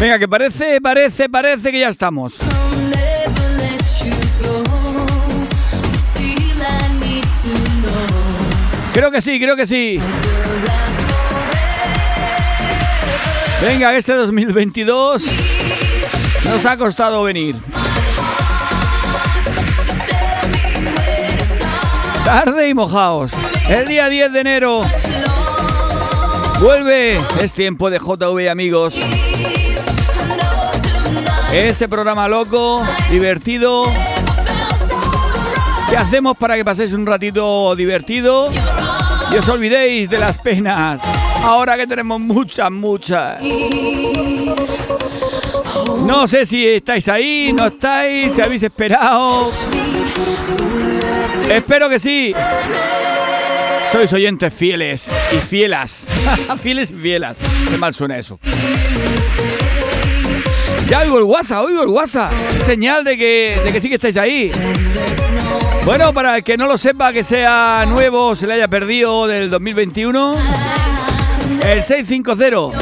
Venga, que parece, parece, parece que ya estamos. Creo que sí, creo que sí. Venga, este 2022 nos ha costado venir. Tarde y mojaos. El día 10 de enero vuelve. Es tiempo de JV amigos. Ese programa loco, divertido. ¿Qué hacemos para que paséis un ratito divertido? Y os olvidéis de las penas. Ahora que tenemos muchas, muchas. No sé si estáis ahí, no estáis, si habéis esperado. Espero que sí. Sois oyentes fieles y fielas. fieles y fielas. Qué mal suena eso. Ya oigo el WhatsApp, oigo el WhatsApp. señal de que, de que sí que estáis ahí. Bueno, para el que no lo sepa, que sea nuevo, se le haya perdido del 2021, el 650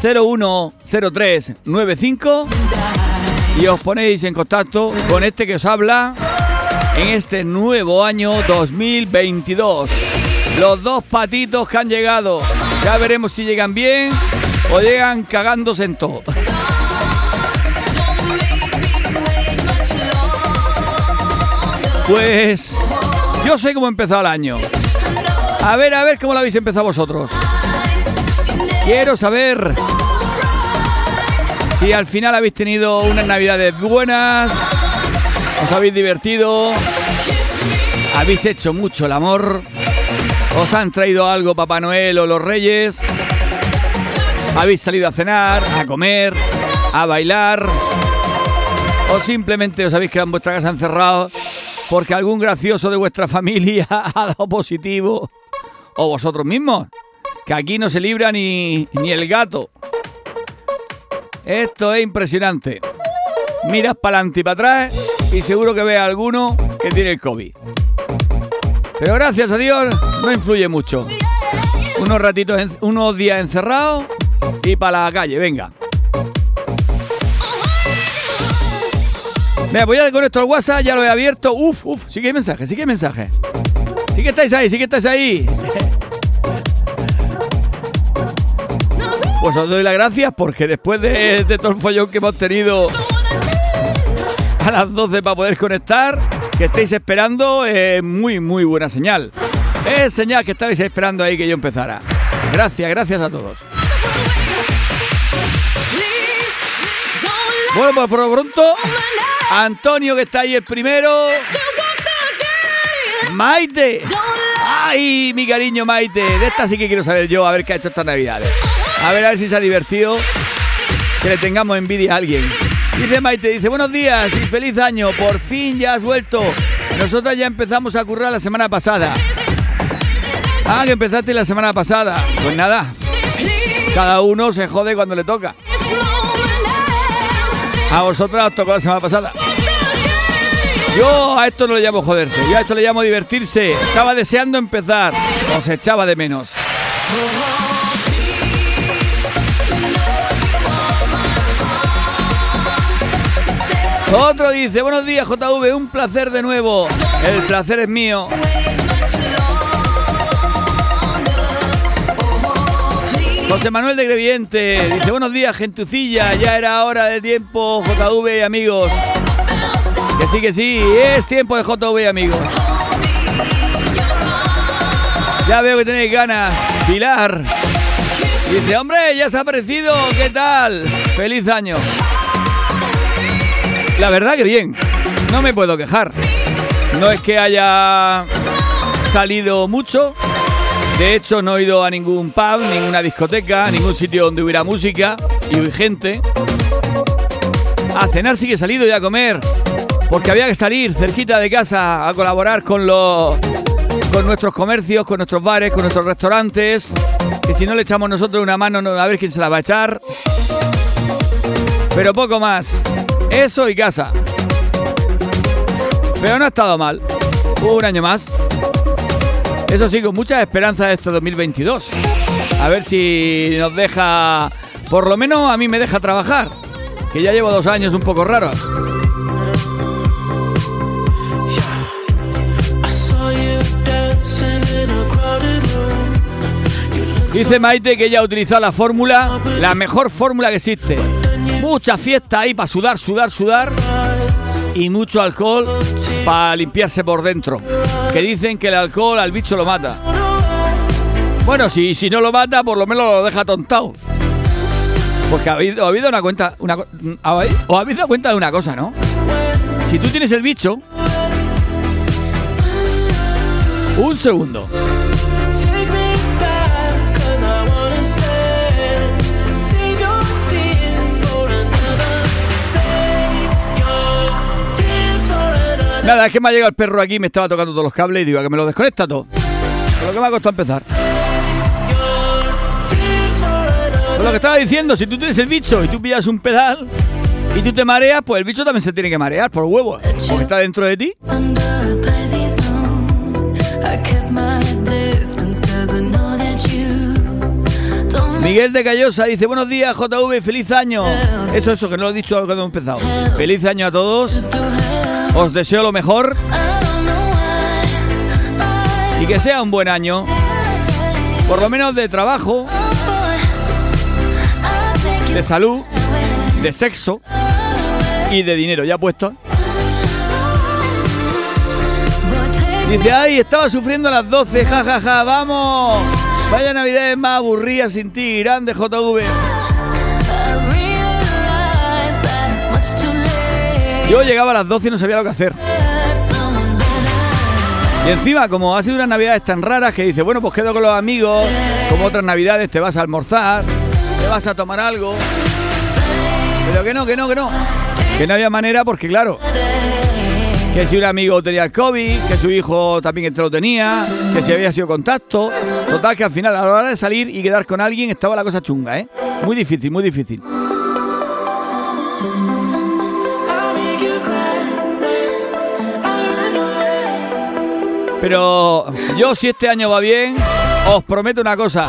010395 y os ponéis en contacto con este que os habla en este nuevo año 2022. Los dos patitos que han llegado, ya veremos si llegan bien o llegan cagándose en todo. Pues yo sé cómo empezó el año. A ver, a ver cómo lo habéis empezado vosotros. Quiero saber si al final habéis tenido unas navidades buenas, os habéis divertido, habéis hecho mucho el amor, os han traído algo Papá Noel o los Reyes, habéis salido a cenar, a comer, a bailar, o simplemente os habéis quedado en vuestra casa encerrados porque algún gracioso de vuestra familia ha dado positivo. O vosotros mismos, que aquí no se libra ni, ni el gato. Esto es impresionante. Miras para adelante y para atrás y seguro que ve a alguno que tiene el COVID. Pero gracias a Dios no influye mucho. Unos ratitos, unos días encerrados y para la calle, venga. Me voy a con esto al WhatsApp, ya lo he abierto. Uf, uf, sí que hay mensaje, sí que hay mensaje. Sí que estáis ahí, sí que estáis ahí. Pues os doy las gracias porque después de, todo el follón que hemos tenido a las 12 para poder conectar, que estéis esperando, es muy, muy buena señal. Es señal que estabais esperando ahí que yo empezara. Gracias, gracias a todos. Bueno, pues por lo pronto Antonio que está ahí el primero. Maite. Ay, mi cariño Maite. De esta sí que quiero saber yo, a ver qué ha hecho estas navidades. A ver, a ver si se ha divertido. Que le tengamos envidia a alguien. Dice Maite, dice, buenos días y feliz año. Por fin ya has vuelto. Nosotros ya empezamos a currar la semana pasada. Ah, que empezaste la semana pasada. Pues nada. Cada uno se jode cuando le toca. A vosotros os tocó la semana pasada. Yo a esto no le llamo joderse, yo a esto le llamo divertirse. Estaba deseando empezar, os echaba de menos. Otro dice, buenos días JV, un placer de nuevo. El placer es mío. José Manuel de Greviente dice buenos días gentucilla, ya era hora de tiempo JV amigos. Que sí, que sí, es tiempo de JV amigos. Ya veo que tenéis ganas. Pilar. Dice, hombre, ya se ha aparecido, ¿qué tal? Feliz año. La verdad que bien, no me puedo quejar. No es que haya salido mucho, de hecho, no he ido a ningún pub, ninguna discoteca, ningún sitio donde hubiera música y gente. A cenar sí que he salido y a comer, porque había que salir cerquita de casa a colaborar con los con nuestros comercios, con nuestros bares, con nuestros restaurantes. Que si no le echamos nosotros una mano, a ver quién se la va a echar. Pero poco más. Eso y casa. Pero no ha estado mal. Un año más. Eso sí, con muchas esperanzas de este 2022. A ver si nos deja Por lo menos a mí me deja trabajar, que ya llevo dos años un poco raros. Dice Maite que ella ha utilizado la fórmula, la mejor fórmula que existe. Mucha fiesta ahí para sudar, sudar, sudar y mucho alcohol para limpiarse por dentro. Que dicen que el alcohol al bicho lo mata. Bueno, si, si no lo mata, por lo menos lo deja tontado. Porque habéis, habido una cuenta, una, habéis, os habéis dado cuenta de una cosa, ¿no? Si tú tienes el bicho, un segundo. Nada, es que me ha llegado el perro aquí, me estaba tocando todos los cables y digo, que me lo desconecta todo. lo que me ha costado empezar. lo que estaba diciendo, si tú tienes el bicho y tú pillas un pedal y tú te mareas, pues el bicho también se tiene que marear por huevos, porque está dentro de ti. Miguel de Callosa dice, buenos días JV, feliz año. Eso, eso, que no lo he dicho cuando hemos empezado. Feliz año a todos. Os deseo lo mejor. Y que sea un buen año. Por lo menos de trabajo. De salud. De sexo. Y de dinero. Ya puesto. Dice, ay, estaba sufriendo las 12, jajaja, ja, ja, vamos. Vaya Navidad más aburrida sin ti, grande JV. Yo llegaba a las 12 y no sabía lo que hacer. Y encima, como ha sido unas navidades tan raras que dice, bueno, pues quedo con los amigos, como otras navidades te vas a almorzar, te vas a tomar algo. Pero que no, que no, que no. Que no había manera porque, claro, que si un amigo tenía COVID, que su hijo también lo tenía, que si había sido contacto. Total, que al final, a la hora de salir y quedar con alguien, estaba la cosa chunga, ¿eh? Muy difícil, muy difícil. Pero yo si este año va bien, os prometo una cosa.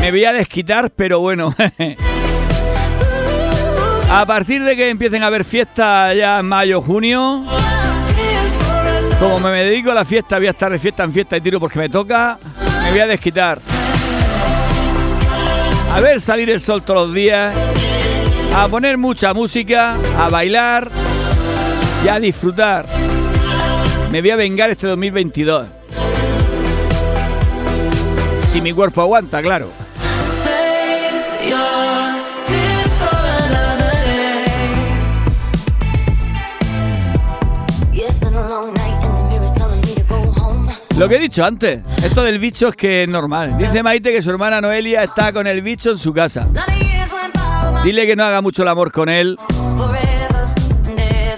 Me voy a desquitar, pero bueno. a partir de que empiecen a haber fiestas ya en mayo, junio, como me dedico a la fiesta, voy a estar de fiesta en fiesta y tiro porque me toca, me voy a desquitar. A ver salir el sol todos los días, a poner mucha música, a bailar y a disfrutar. Me voy a vengar este 2022. Si mi cuerpo aguanta, claro. Lo que he dicho antes, esto del bicho es que es normal. Dice Maite que su hermana Noelia está con el bicho en su casa. Dile que no haga mucho el amor con él.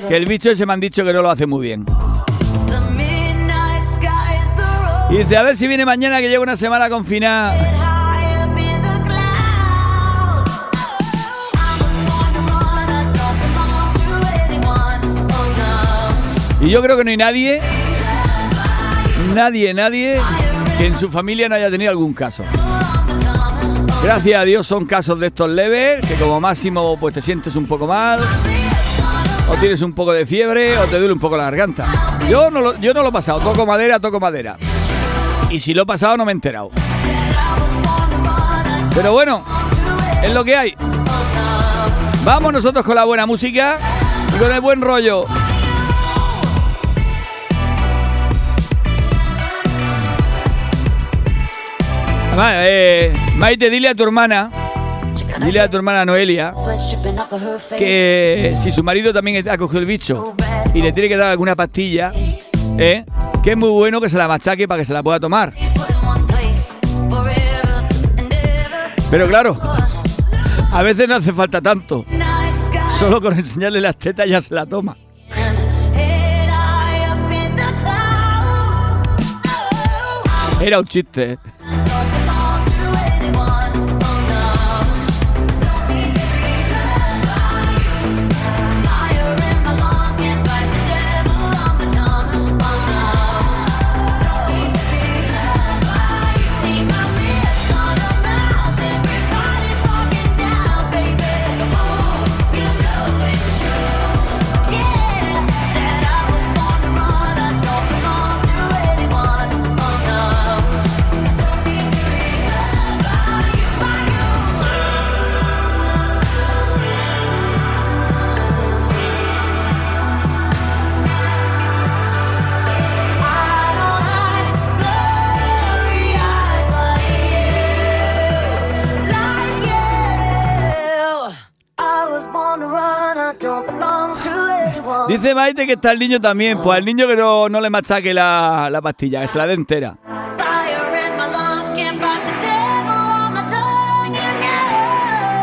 Que el bicho ese me han dicho que no lo hace muy bien. Y dice, a ver si viene mañana que llevo una semana confinada. Y yo creo que no hay nadie, nadie, nadie que en su familia no haya tenido algún caso. Gracias a Dios son casos de estos leves, que como máximo pues te sientes un poco mal, o tienes un poco de fiebre, o te duele un poco la garganta. Yo no lo, yo no lo he pasado, toco madera, toco madera. Y si lo he pasado no me he enterado. Pero bueno, es lo que hay. Vamos nosotros con la buena música y con el buen rollo. Eh, Maite, dile a tu hermana, dile a tu hermana Noelia, que si su marido también ha cogido el bicho y le tiene que dar alguna pastilla, ¿eh? que es muy bueno que se la machaque para que se la pueda tomar. Pero claro, a veces no hace falta tanto. Solo con enseñarle las tetas ya se la toma. Era un chiste. ¿eh? Dice Maite que está el niño también. Pues al niño que no, le machaque la, la pastilla, que se la dé entera.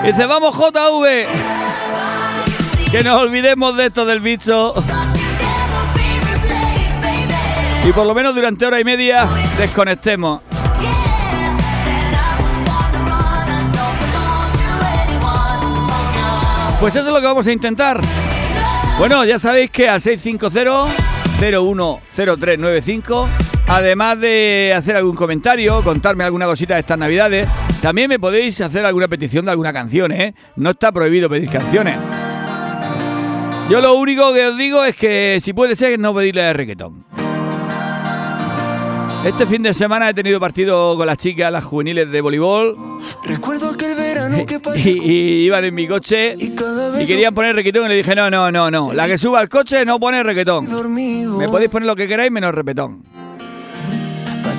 Dice, vamos JV. Que nos olvidemos de esto del bicho. Y por lo menos durante hora y media desconectemos. Pues eso es lo que vamos a intentar. Bueno, ya sabéis que al 650-010395, además de hacer algún comentario, contarme alguna cosita de estas navidades, también me podéis hacer alguna petición de alguna canción, ¿eh? No está prohibido pedir canciones. Yo lo único que os digo es que si puede ser no pedirle reggaetón. Este fin de semana he tenido partido con las chicas, las juveniles de voleibol. Recuerdo aquel verano que pasó. Y, iban en mi coche y, querían poner requetón y le dije, no, no, no, no. La que suba al coche no pone requetón. Me podéis poner lo que queráis menos repetón.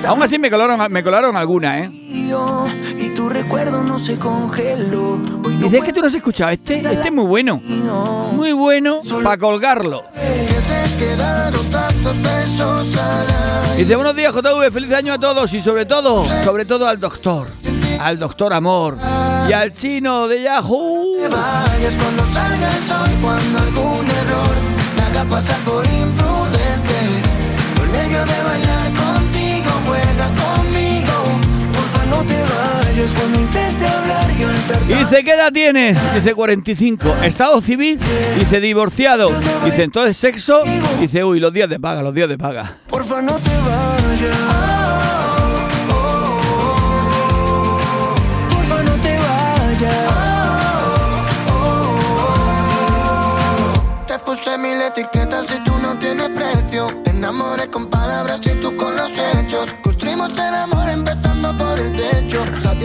Aún así me colaron, me colaron algunas, ¿eh? Y tu recuerdo no se congeló. Dice que tú no has escuchado este. Este es muy bueno. Muy bueno para colgarlo. Dice buenos días JV, feliz año a todos y sobre todo, sobre todo al doctor, al doctor Amor y al chino de Yahoo. cuando salga el sol, cuando algún error te haga pasar por imprudente. Por medio de bailar contigo, juega conmigo. Porfa, no te Dice, ¿qué edad tienes? Dice 45. Estado civil. Dice divorciado. Dice, entonces sexo. Dice, uy, los días de paga, los días de paga. Porfa, no te vayas.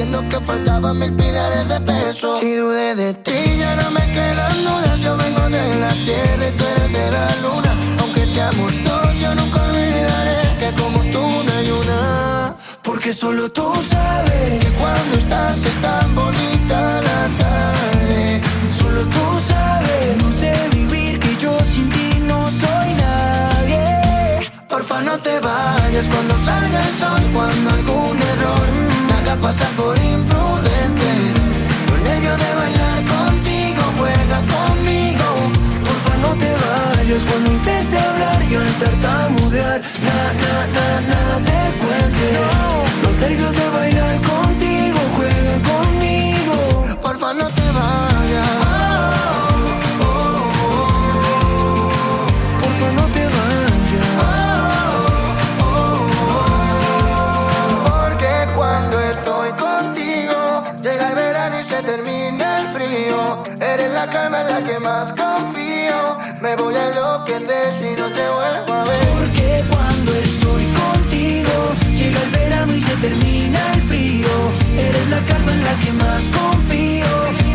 Que faltaban mil pilares de peso. Si dudé de ti, ya no me quedan dudas. Yo vengo de la tierra y tú eres de la luna. Aunque seamos dos, yo nunca olvidaré que como tú no hay una. Porque solo tú sabes que cuando estás es tan bonita la tarde. Solo tú sabes, no sé vivir que yo sin ti no soy nadie. Porfa, no te vayas cuando salga el sol, cuando algún pasar por la calma en la que más confío. Me voy a enloquecer si no te vuelvo a ver. Porque cuando estoy contigo, llega el verano y se termina el frío. Eres la calma en la que más confío.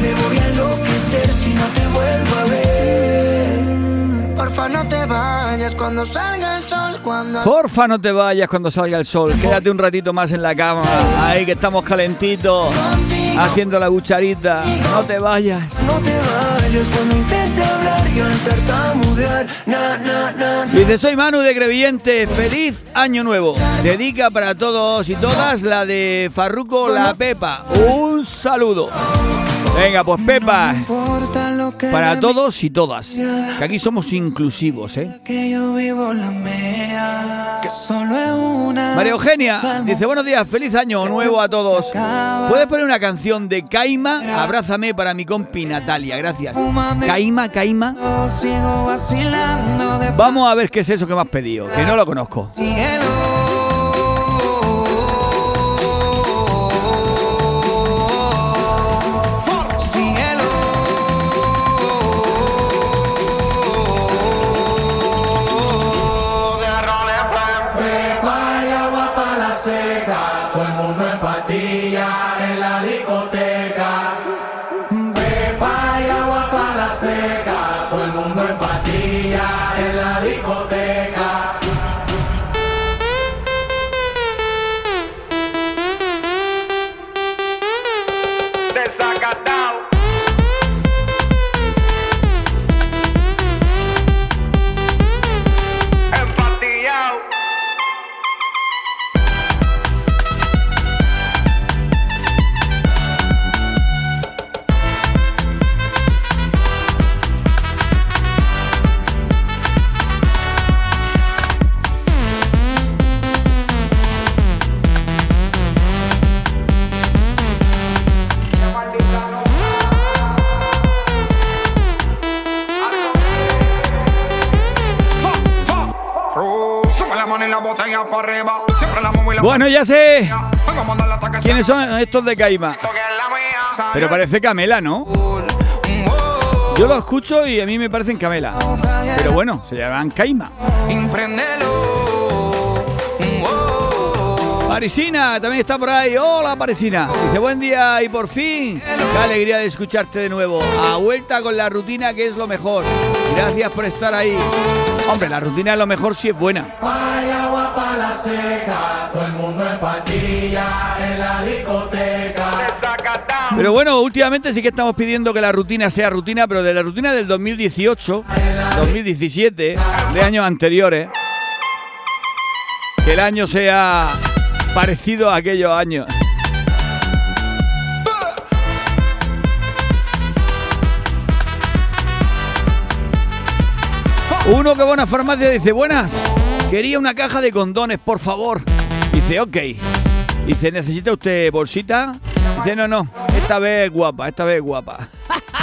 Me voy a enloquecer si no te vuelvo a ver. Porfa, no te vayas cuando salga el sol. Cuando... Porfa, no te vayas cuando salga el sol. Quédate un ratito más en la cama. Ahí que estamos calentitos. Haciendo la cucharita. No te vayas. No te vayas cuando intente hablar y al tartamudear. Na, na, na, na. Dice, soy Manu de Crevillente. Feliz año nuevo. Dedica para todos y todas la de Farruco La Pepa. Un saludo. Venga, pues Pepa. Para todos y todas. Que aquí somos inclusivos, ¿eh? María Eugenia dice, buenos días, feliz año nuevo a todos. ¿Puedes poner una canción de Caima? Abrázame para mi compi Natalia, gracias. Caima, Caima. Vamos a ver qué es eso que me has pedido, que no lo conozco. Bueno, ya sé quiénes son estos de Caima. Pero parece Camela, ¿no? Yo lo escucho y a mí me parecen Camela. Pero bueno, se llaman Caima. Parisina también está por ahí. Hola Parisina. Dice buen día y por fin. Qué alegría de escucharte de nuevo. A vuelta con la rutina que es lo mejor. Gracias por estar ahí. Hombre, la rutina es lo mejor si es buena. Pero bueno, últimamente sí que estamos pidiendo que la rutina sea rutina, pero de la rutina del 2018, 2017, de años anteriores, que el año sea parecido a aquellos años. Uno que buena farmacia dice, buenas, quería una caja de condones, por favor. Dice, ok. Dice, ¿necesita usted bolsita? Dice, no, no, esta vez es guapa, esta vez es guapa.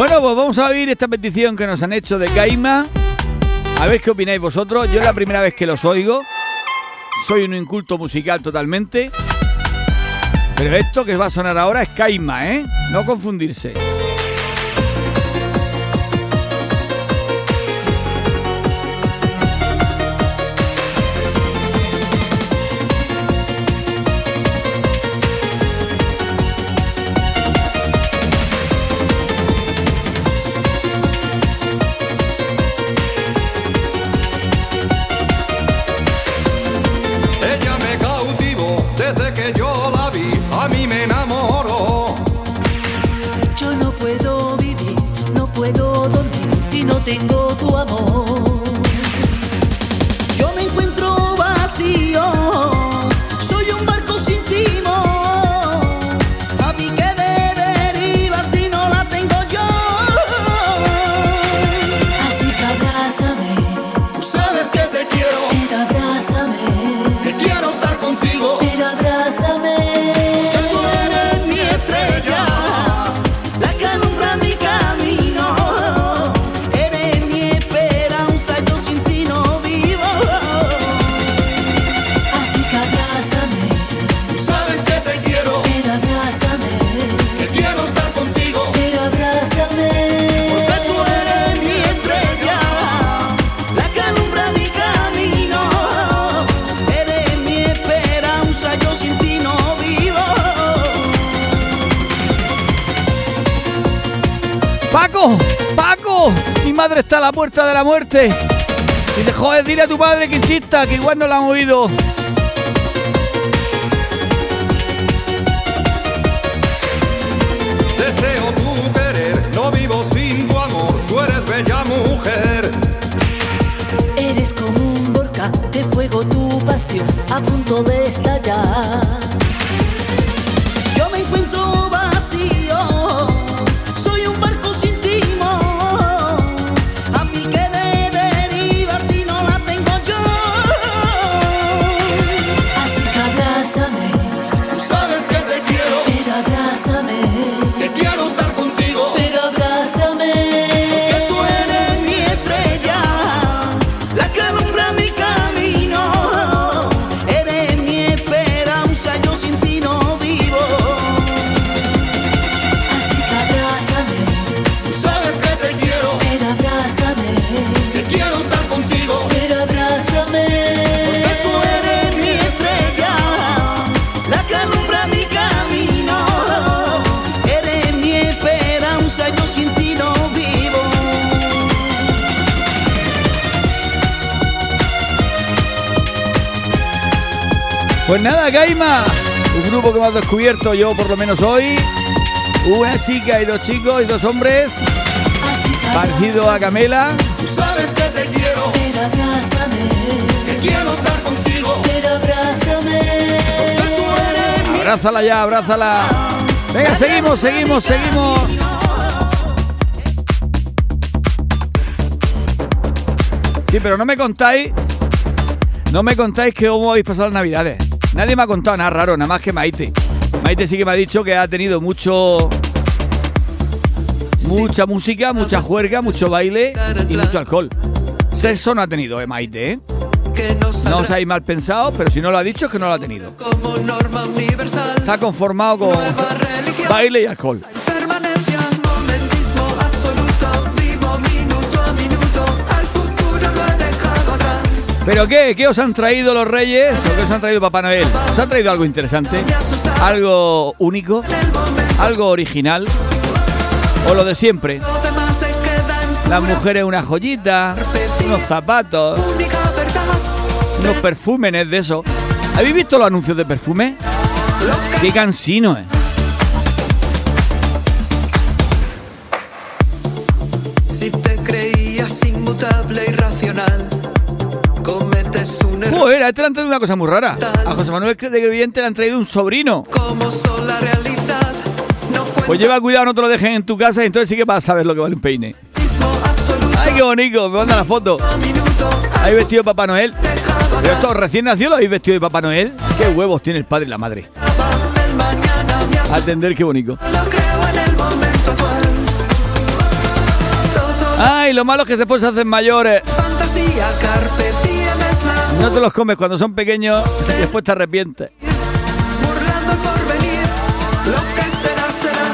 Bueno, pues vamos a oír esta petición que nos han hecho de Caima. A ver qué opináis vosotros. Yo es la primera vez que los oigo. Soy un inculto musical totalmente. Pero esto que va a sonar ahora es Caima, ¿eh? No confundirse. piensa yo sin ti no vivo. Pues nada, Gaima, un grupo que hemos descubierto yo por lo menos hoy. Una chica y dos chicos y dos hombres. Partido a Camela. Tú sabes que te quiero. Pero abrázame. Que quiero estar contigo. Pero abrázame. Abrázala ya, abrázala. Venga, seguimos, seguimos, seguimos. Sí, pero no me contáis. No me contáis que cómo habéis pasado las navidades. Nadie me ha contado nada raro, nada más que Maite. Maite sí que me ha dicho que ha tenido mucho. Mucha música, mucha juerga, mucho baile y mucho alcohol. Sexo no ha tenido, eh, Maite, ¿eh? no os habéis mal pensado, pero si no lo ha dicho es que no lo ha tenido. Se ha conformado con baile y alcohol. ¿Pero qué? ¿Qué os han traído los reyes? ¿O qué os han traído Papá Noel? ¿Os han traído algo interesante? ¿Algo único? ¿Algo original? ¿O lo de siempre? Las mujeres una joyita, unos zapatos, unos perfúmenes de eso. ¿Habéis visto los anuncios de perfume? ¡Qué cansino es! Joder, a este le han traído una cosa muy rara. A José Manuel de Creyente le han traído un sobrino. Pues lleva cuidado, no te lo dejen en tu casa y entonces sí que vas a saber lo que vale un peine. ¡Ay, qué bonito! Me manda la foto. A minuto, ¿Habéis vestido de Papá Noel? ¿Pero esto recién nacido lo habéis vestido de Papá Noel? ¿Qué huevos tiene el padre y la madre? Atender, qué bonito. Ay, lo malo es que después se hacen mayores. fantasía, No te los comes cuando son pequeños y después te arrepientes. burlando el porvenir. Lo que será, será.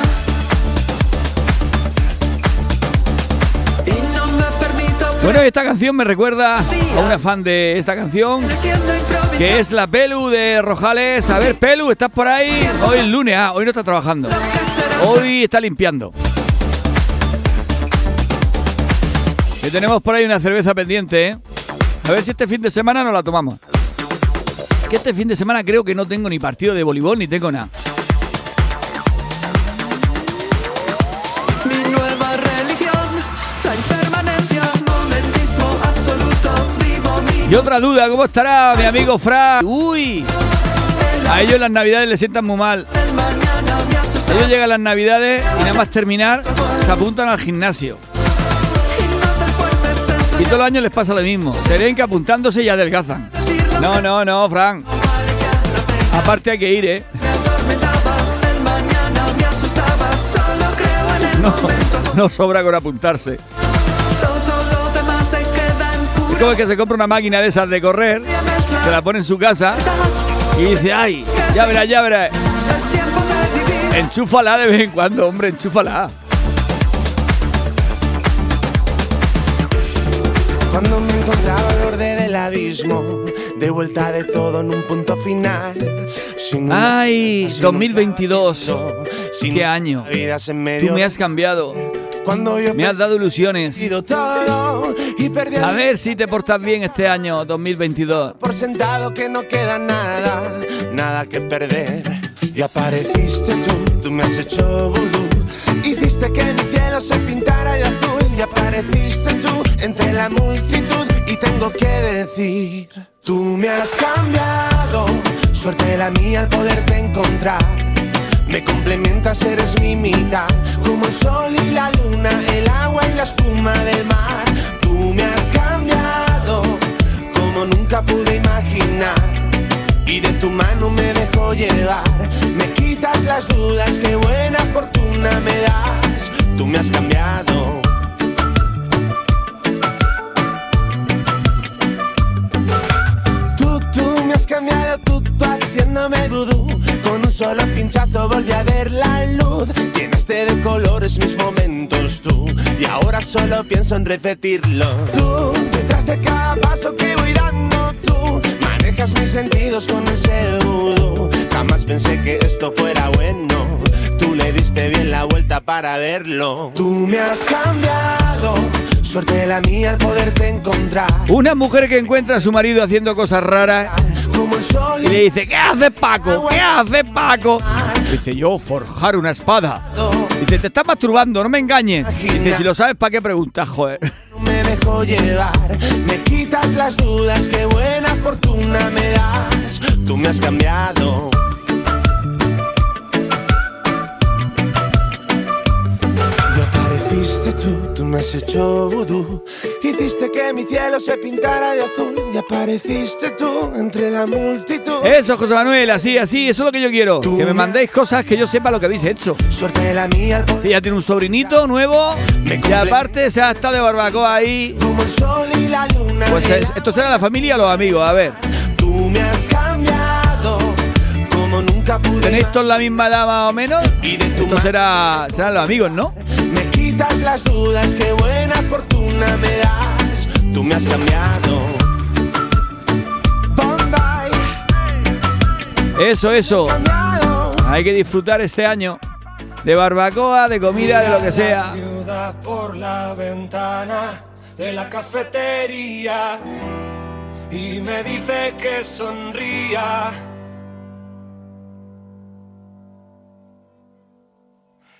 Y no me permito Bueno, esta canción me recuerda a una fan de esta canción, que es la Pelu de Rojales. A ver, Pelu, ¿estás por ahí? Hoy es lunes, ah, hoy no está trabajando. Hoy está limpiando. Que tenemos por ahí una cerveza pendiente, ¿eh? A ver si este fin de semana nos la tomamos. Que este fin de semana creo que no tengo ni partido de voleibol ni tengo nada. Mi nueva religión, la impermanencia, momentismo absoluto, vivo mi Y otra duda, ¿cómo estará mi amigo Fra? Uy, a ellos las navidades les sientan muy mal. Ellos llegan las navidades y nada más terminar se apuntan al gimnasio. Y todos los años les pasa lo mismo. Se ven que apuntándose y adelgazan. No, no, no, Fran. Aparte hay que ir, ¿eh? No, no sobra con apuntarse. Es como que se compra una máquina de esas de correr, se la pone en su casa y dice, ay, ya verás, ya verás. Enchúfala de vez en cuando, hombre, enchúfala. Cuando me encontraba al borde del abismo, de vuelta de todo en un punto final. Sin Ay, sin 2022. un camino, sin Qué año. Tú me has cambiado, Cuando yo me has dado ilusiones. A ver si te portas bien este año 2022. por sentado que no queda nada, nada que perder. Y apareciste tú, tú me has hecho vudú. Hiciste que mi cielo se pintara de azul. Y apareciste tú entre la multitud. Y tengo que decir, tú me has cambiado. Suerte la mía al poderte encontrar. Me complementas, eres mi mitad. Como el sol y la luna, el agua y la espuma del mar. Tú me has cambiado como nunca pude imaginar. Y de tu mano me dejo llevar. Me quitas las dudas, qué buena fortuna me das. Tú me has cambiado. Cambiado, tú, haciéndome vudú. Con un solo pinchazo volví a ver la luz. Llenaste de colores mis momentos tú. Y ahora solo pienso en repetirlo. Tú, detrás de cada paso que voy dando tú. Manejas mis sentidos con ese vudú. Jamás pensé que esto fuera bueno. Diste bien la vuelta para verlo. Tú me has cambiado. Suerte la mía al poderte encontrar. Una mujer que encuentra a su marido haciendo cosas raras Y le dice, ¿qué haces Paco? ¿Qué haces Paco? Dice, yo forjar una espada. Dice, te estás masturbando, no me engañes. Dice, si lo sabes, ¿para qué preguntas, joder? No me dejo llevar, me quitas las dudas, qué buena fortuna me das. Tú me has cambiado. Me has hecho vudú. Hiciste que mi cielo se pintara de azul. Y apareciste tú entre la multitud. Eso, José Manuel, así, así, eso es lo que yo quiero. Que me mandéis cosas que yo sepa lo que habéis hecho. Suerte la mía, Que ya tiene un sobrinito nuevo y aparte se ha estado de barbacoa ahí. como el sol y la luna. Pues es- esto será la familia o los amigos, a ver. Tú me has cambiado como nunca pude. ¿Tenéis todos la misma edad más o menos? Y de tu Esto será, serán los amigos, ¿no? Quitas las dudas, qué buena fortuna me das. Tú me has cambiado. Eso, eso. Hay que disfrutar este año de barbacoa, de comida, de lo que sea. ciudad por la ventana de la cafetería y me dice que sonría.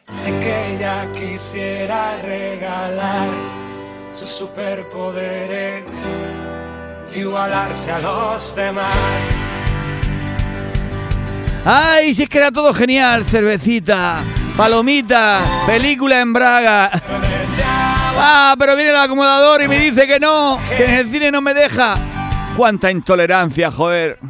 Sé que ella quisiera regalar sus superpoderes, igualarse a los demás. ¡Ay, si es que era todo genial! Cervecita, palomita, película en Braga. ¡Ah, pero viene el acomodador y me dice que no! Que en el cine no me deja. ¡Cuánta intolerancia, joder!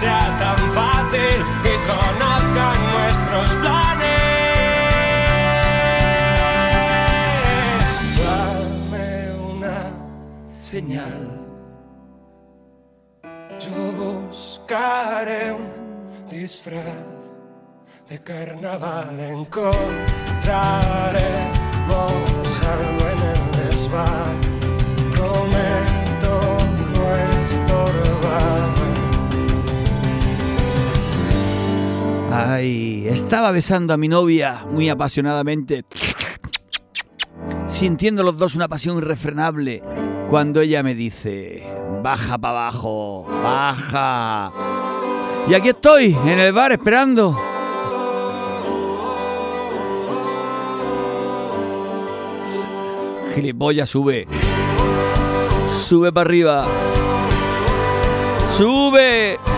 Sea tan fácil y conozcan nuestros planes? Dame una señal. Yo buscaré un disfraz de carnaval. Encontraremos algo en el desván. Prometo no estorbar. Ay, estaba besando a mi novia muy apasionadamente, sintiendo los dos una pasión irrefrenable, cuando ella me dice, baja para abajo, baja. Y aquí estoy, en el bar, esperando. Gilipollas, sube. Sube para arriba. Sube.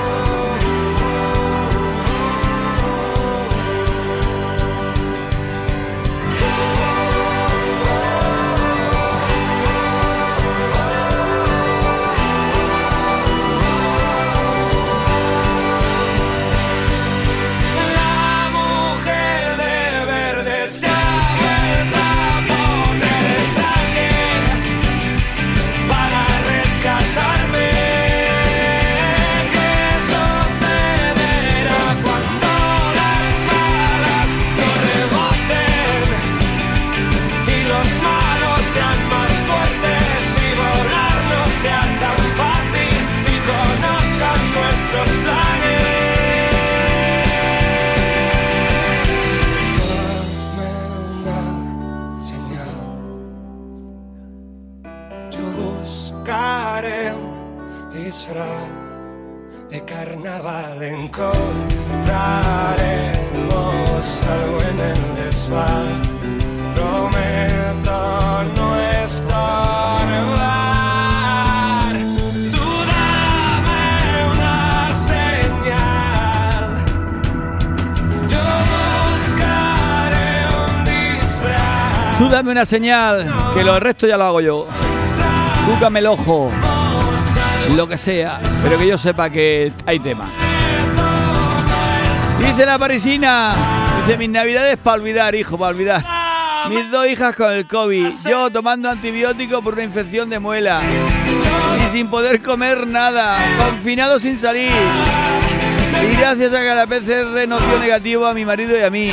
Dame una señal, que lo resto ya lo hago yo. Búscame el ojo, lo que sea, pero que yo sepa que hay tema. Dice la parisina, dice mis navidades para olvidar, hijo, para olvidar. Mis dos hijas con el COVID, yo tomando antibiótico por una infección de muela y sin poder comer nada, confinado sin salir. Y gracias a que la PCR nos dio negativo a mi marido y a mí.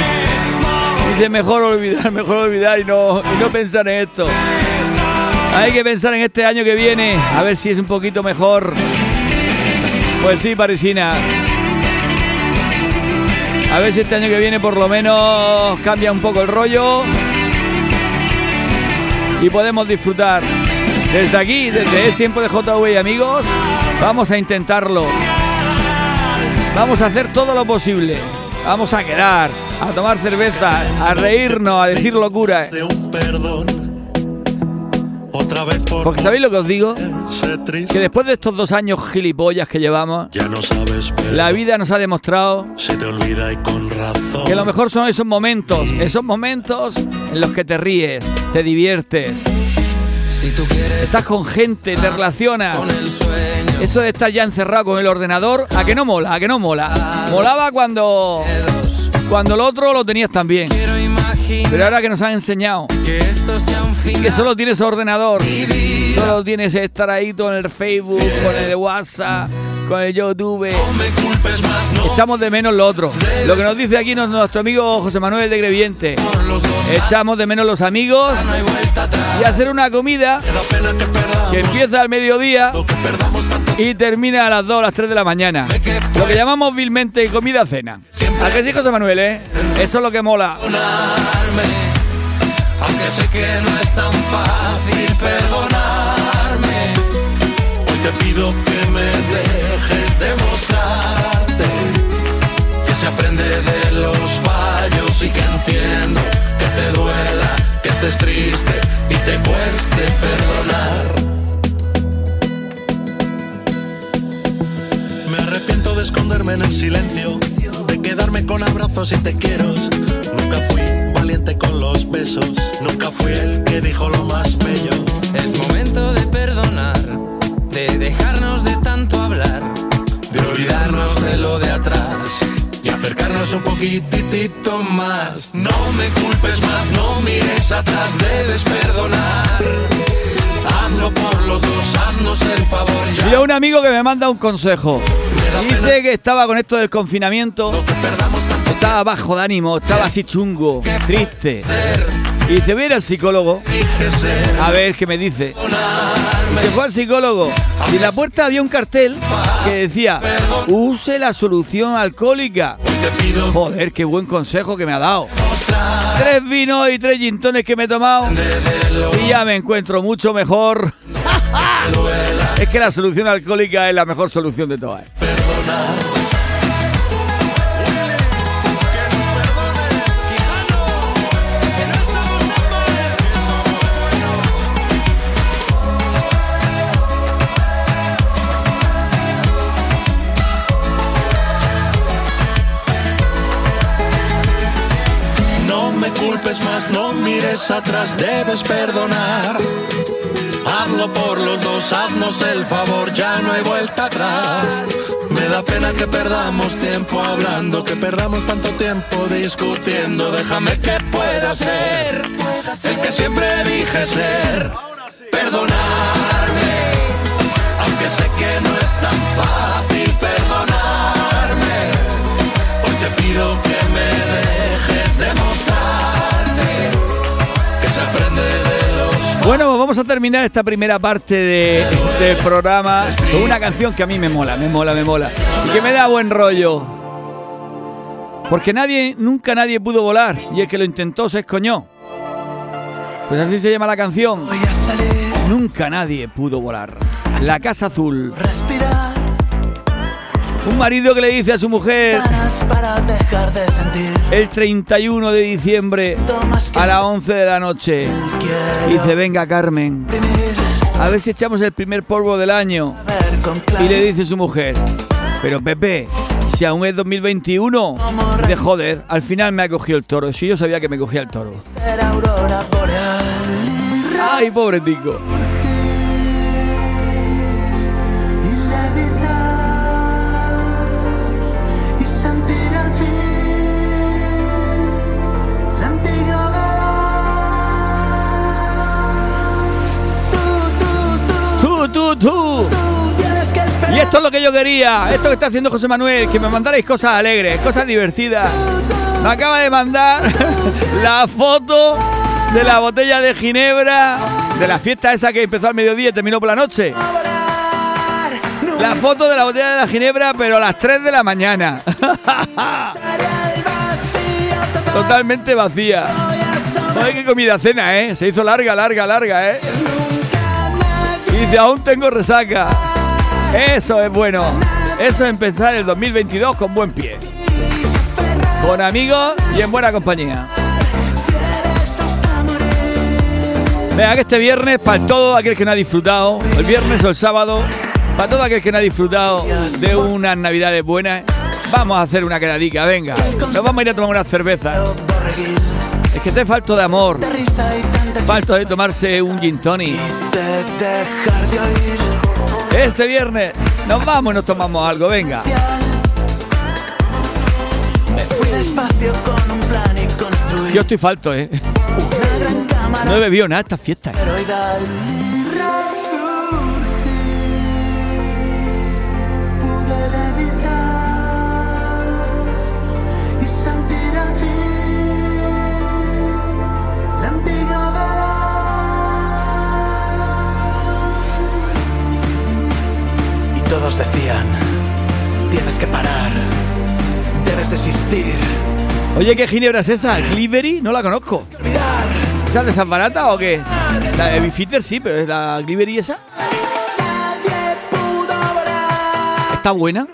Dice mejor olvidar, mejor olvidar y no, y no pensar en esto. Hay que pensar en este año que viene, a ver si es un poquito mejor. Pues sí, parisina. A ver si este año que viene por lo menos cambia un poco el rollo y podemos disfrutar. Desde aquí, desde Es Tiempo de JV amigos, vamos a intentarlo. Vamos a hacer todo lo posible. Vamos a quedar, a tomar cerveza, a reírnos, a decir por Porque ¿sabéis lo que os digo? Que después de estos dos años gilipollas que llevamos, Ya no sabes pero la vida nos ha demostrado se te olvida y con razón. que lo mejor son esos momentos, esos momentos en los que te ríes, te diviertes, Si tú quieres estás con gente, te relacionas. con el sueño, Eso de estar ya encerrado con el ordenador, a que no mola, a que no mola. Molaba cuando cuando lo otro lo tenías también. Pero ahora que nos han enseñado que esto sea un final. que solo tienes ordenador, solo tienes estar ahí con el Facebook, con el WhatsApp, con el YouTube. No me culpes más, no Echamos de menos lo otro. Lo que nos dice aquí nuestro amigo José Manuel de Greviente. Echamos de menos los amigos y hacer una comida que empieza al mediodía y termina a las 2 o las 3 de la mañana. Lo que llamamos vilmente comida cena. ¿A que sí, José Manuel, eh? Eso es lo que mola. aunque sé que no es tan fácil perdonarme. Hoy te pido que me dejes demostrarte Que se aprende de los fallos y que entiendo que te duela, que estés triste y te cueste perdonar. Esconderme en el silencio, de quedarme con abrazos y te quiero. Nunca fui valiente con los besos, nunca fui el que dijo lo más bello. Es momento de perdonar, de dejarnos de tanto hablar, de olvidarnos de lo de atrás y acercarnos un poquitito más. No me culpes más, no mires atrás, debes perdonar. Hazlo por los dos, haznos el favor Y ya. a un amigo que me manda un consejo. Dice que estaba con esto del confinamiento, estaba bajo de ánimo, estaba así chungo, triste. Y dice, voy a ir al psicólogo. A ver qué me dice. Y se fue al psicólogo. Y en la puerta había un cartel que decía, use la solución alcohólica. Joder, qué buen consejo que me ha dado. Tres vinos y tres gintones que me he tomado. Y ya me encuentro mucho mejor. Es que la solución alcohólica es la mejor solución de todas. Culpes más, no mires atrás, debes perdonar. Hazlo por los dos, haznos el favor, ya no hay vuelta atrás. Me da pena que perdamos tiempo hablando, que perdamos tanto tiempo discutiendo. Déjame que pueda ser el que siempre dije ser. Perdonarme, aunque sé que no es tan fácil perdonarme. Hoy te pido Bueno, pues vamos a terminar esta primera parte de- del programa con una canción que a mí me mola, me mola, me mola. Y que me da buen rollo. Porque nadie, nunca nadie pudo volar. Y el que lo intentó se escoñó. Pues así se llama la canción. Nunca nadie pudo volar. La Casa Azul. Un marido que le dice a su mujer el 31 de diciembre a las 11 de la noche. Dice, venga Carmen, a ver si echamos el primer polvo del año. Y le dice su mujer, pero Pepe, si aún es 2021, de joder, al final me ha cogido el toro. Si yo sabía que me cogía el toro. Ay, pobre tico. Y esto es lo que yo quería. Esto que está haciendo José Manuel, que me mandarais cosas alegres, cosas divertidas. Me acaba de mandar la foto de la botella de Ginebra, de la fiesta esa que empezó al mediodía y terminó por la noche. La foto de la botella de la Ginebra, pero a las 3 de la mañana. totalmente vacía. Joder, qué comida cena, ¿eh? Se hizo larga, larga, larga, ¿eh? Y dice, aún tengo resaca. Eso es bueno. Eso es empezar el 2022 con buen pie. Con amigos y en buena compañía. Venga, que este viernes, para todo aquel que no ha disfrutado, el viernes o el sábado, para todo aquel que no ha disfrutado de unas navidades buenas, vamos a hacer una quedadica, venga. Nos vamos a ir a tomar una cerveza. Es que te falto de amor, falto de tomarse un gin tonic. Este viernes nos vamos y nos tomamos algo, venga. Yo estoy falto, ¿eh? No he bebido nada esta fiesta. ¿eh? Oye, ¿qué ginebra es esa? ¿Glivery? No la conozco. ¿Esa de esas baratas o qué? La de Bifitter sí, pero ¿es la Glivery esa? ¿Está buena?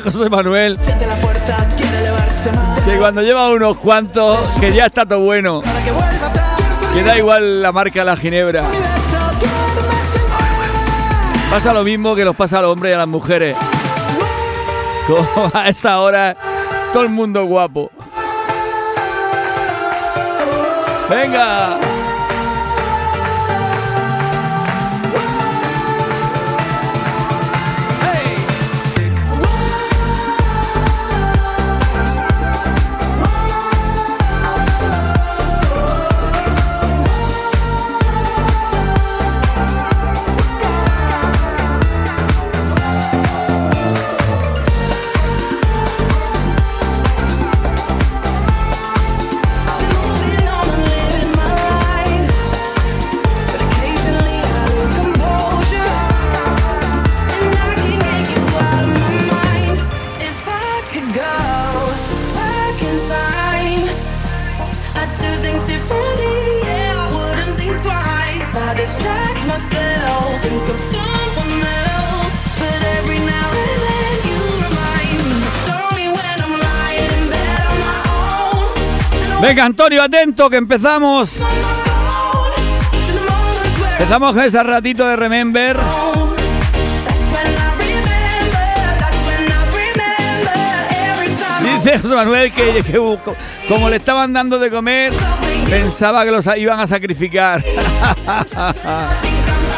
José Manuel que cuando lleva unos cuantos, que ya está todo bueno. Que da igual la marca la ginebra. Pasa lo mismo que nos pasa a los hombres y a las mujeres. Como a esa hora, todo el mundo guapo. Venga. Venga, Antonio, atento que empezamos. Empezamos con ese ratito de Remember. Dice José Manuel que, que como le estaban dando de comer, pensaba que los iban a sacrificar.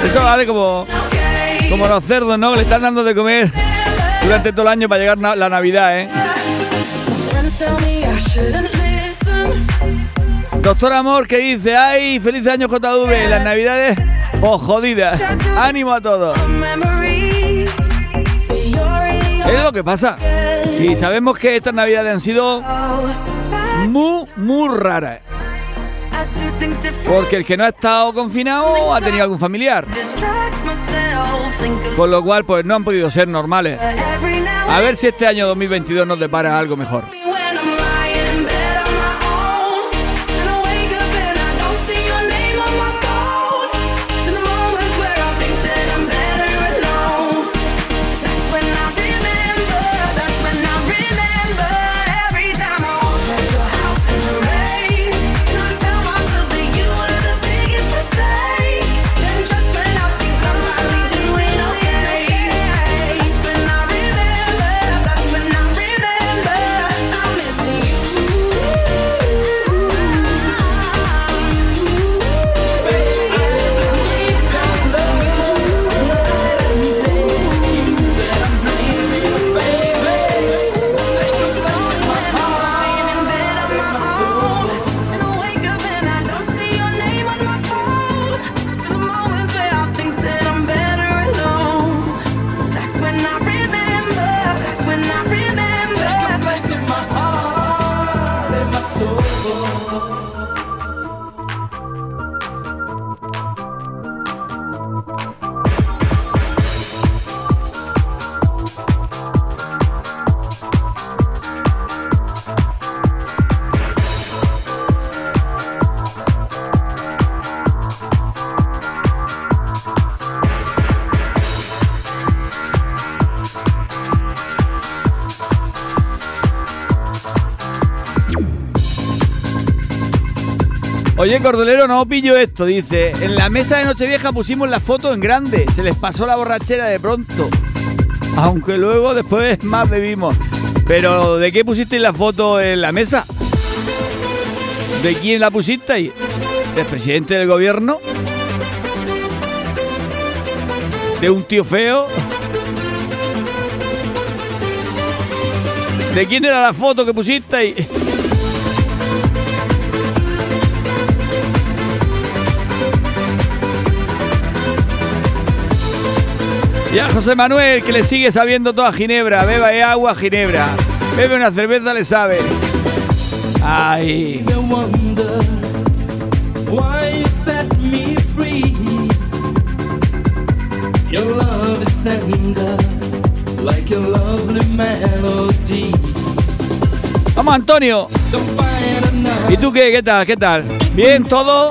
Eso vale como, como los cerdos, ¿no? Le están dando de comer durante todo el año para llegar la Navidad, ¿eh? Doctor Amor que dice, ay, feliz año JV, las navidades, oh, jodidas. Ánimo a todos. Es lo que pasa. Y sabemos que estas navidades han sido muy, muy raras. Porque el que no ha estado confinado ha tenido algún familiar. Con lo cual, pues no han podido ser normales. A ver si este año 2022 nos depara algo mejor. Oye, Cordolero, no pillo esto, dice. En la mesa de Nochevieja pusimos la foto en grande. Se les pasó la borrachera de pronto. Aunque luego después más bebimos. Pero, ¿de qué pusisteis la foto en la mesa? ¿De quién la pusisteis? ¿Del presidente del gobierno? ¿De un tío feo? ¿De quién era la foto que pusisteis? Y a José Manuel, que le sigue sabiendo toda Ginebra. Beba eh, agua, Ginebra. Bebe una cerveza, le sabe. Ay. Vamos, Antonio. ¿Y tú qué? ¿Qué tal? ¿Qué tal? ¿Bien todo?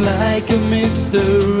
Like a mystery.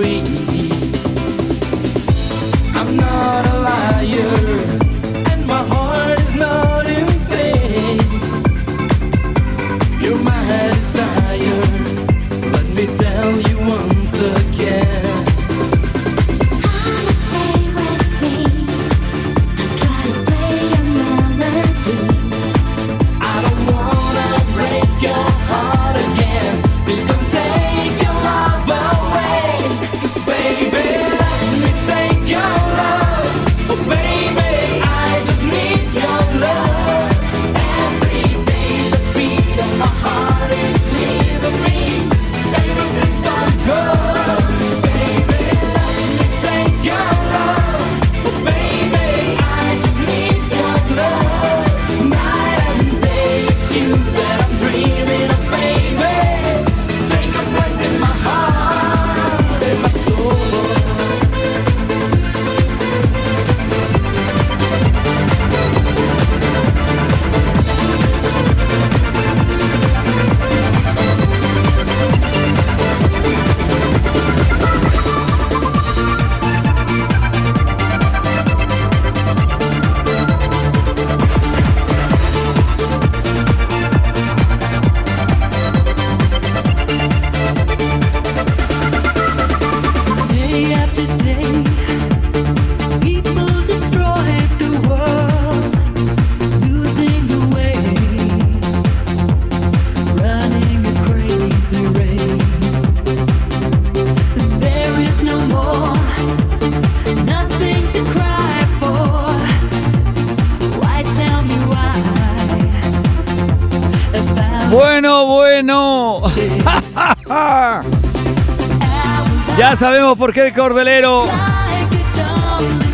Ya sabemos por qué el cordelero,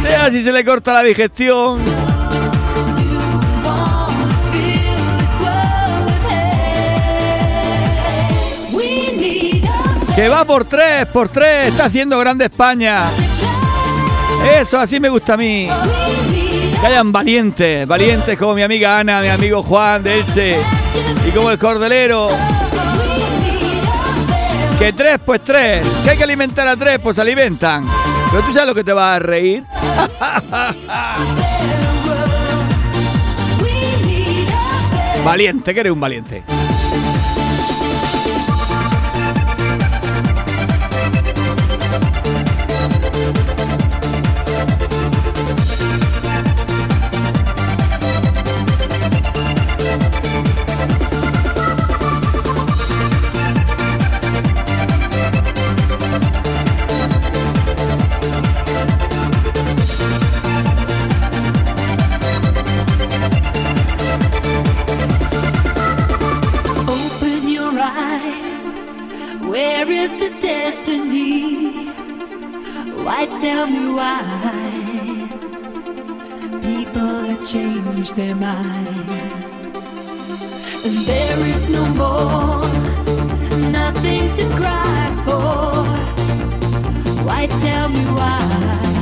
sea si se le corta la digestión, que va por tres, por tres, está haciendo grande España. Eso, así me gusta a mí. Que hayan valientes, valientes como mi amiga Ana, mi amigo Juan de Elche y como el cordelero. Que tres, pues tres. Que hay que alimentar a tres, pues alimentan. Pero tú sabes lo que te vas a reír. valiente, que eres un valiente. Why tell me why people have changed their minds and there is no more nothing to cry for. Why tell me why?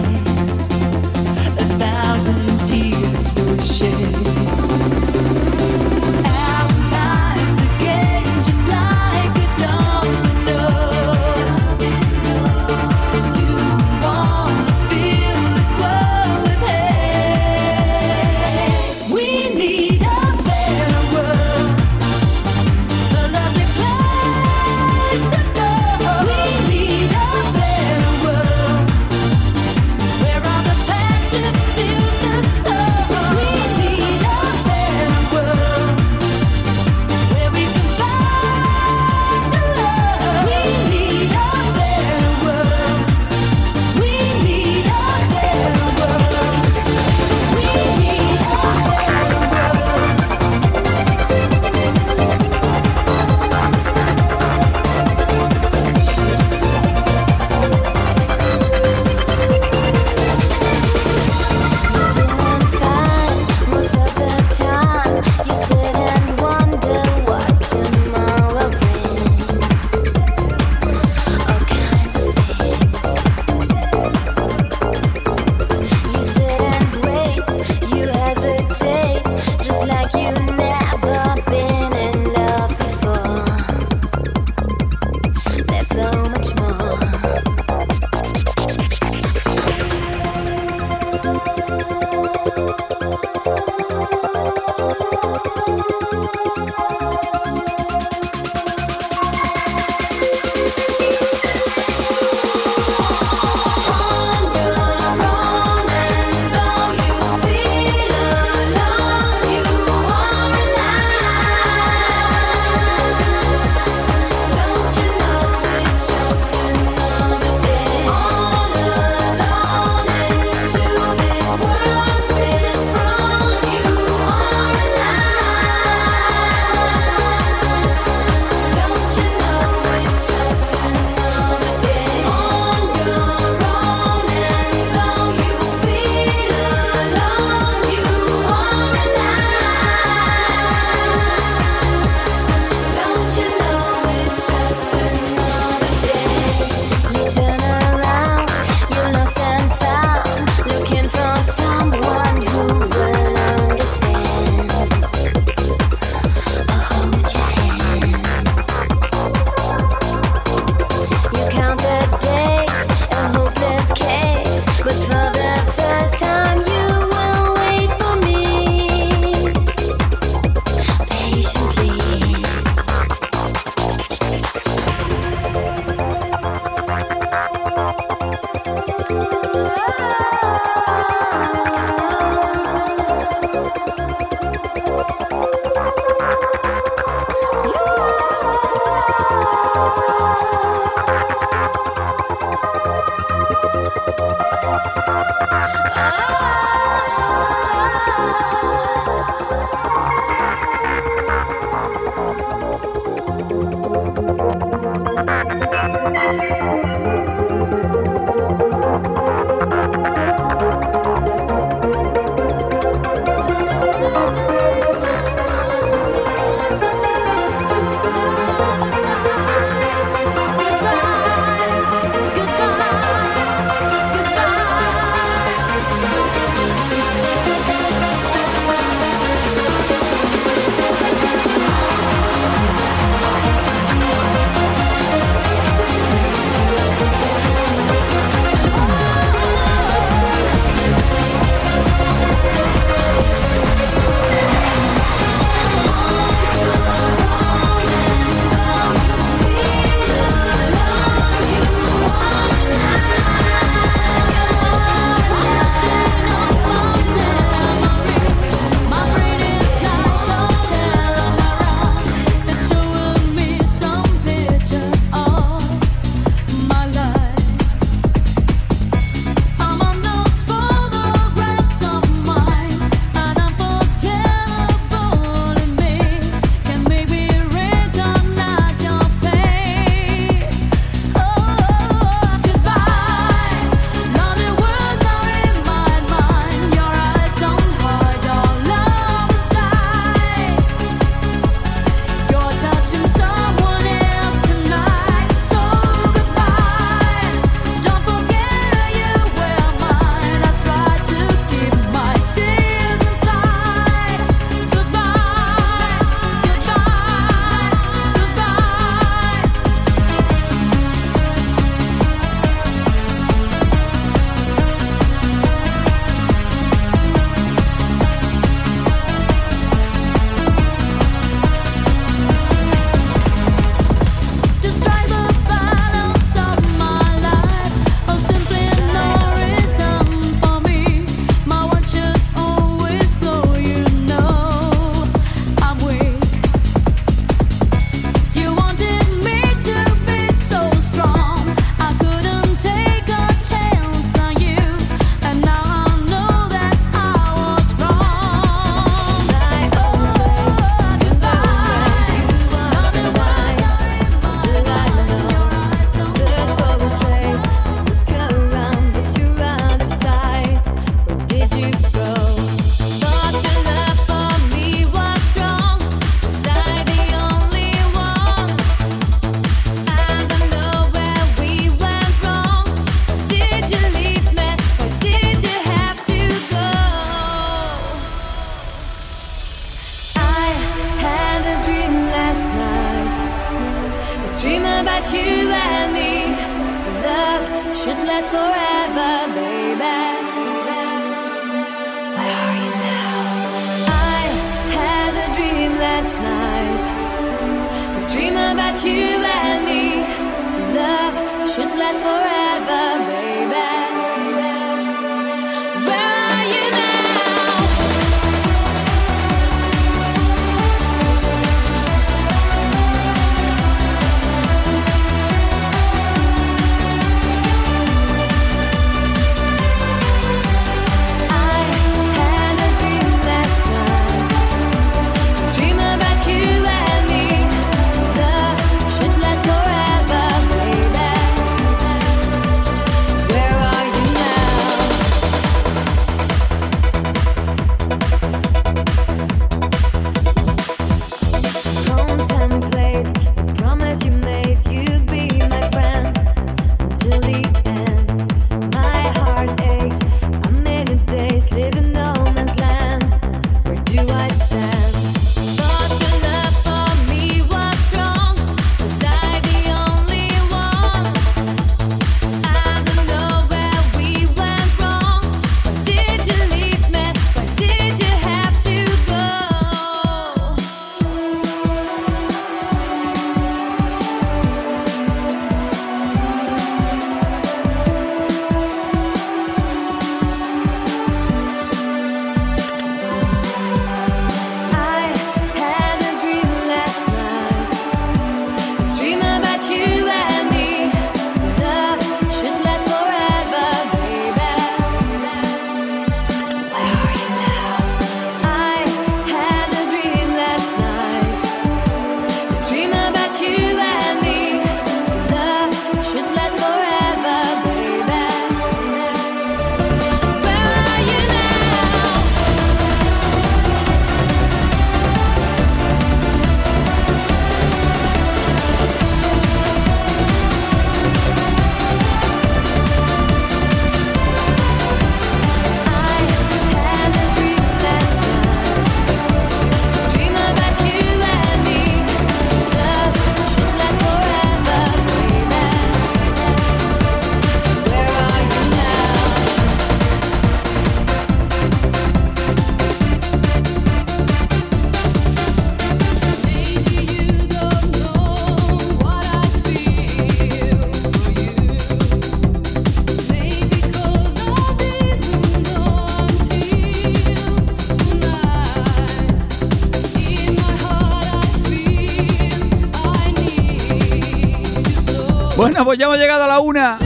Bueno, pues ya hemos llegado a la una.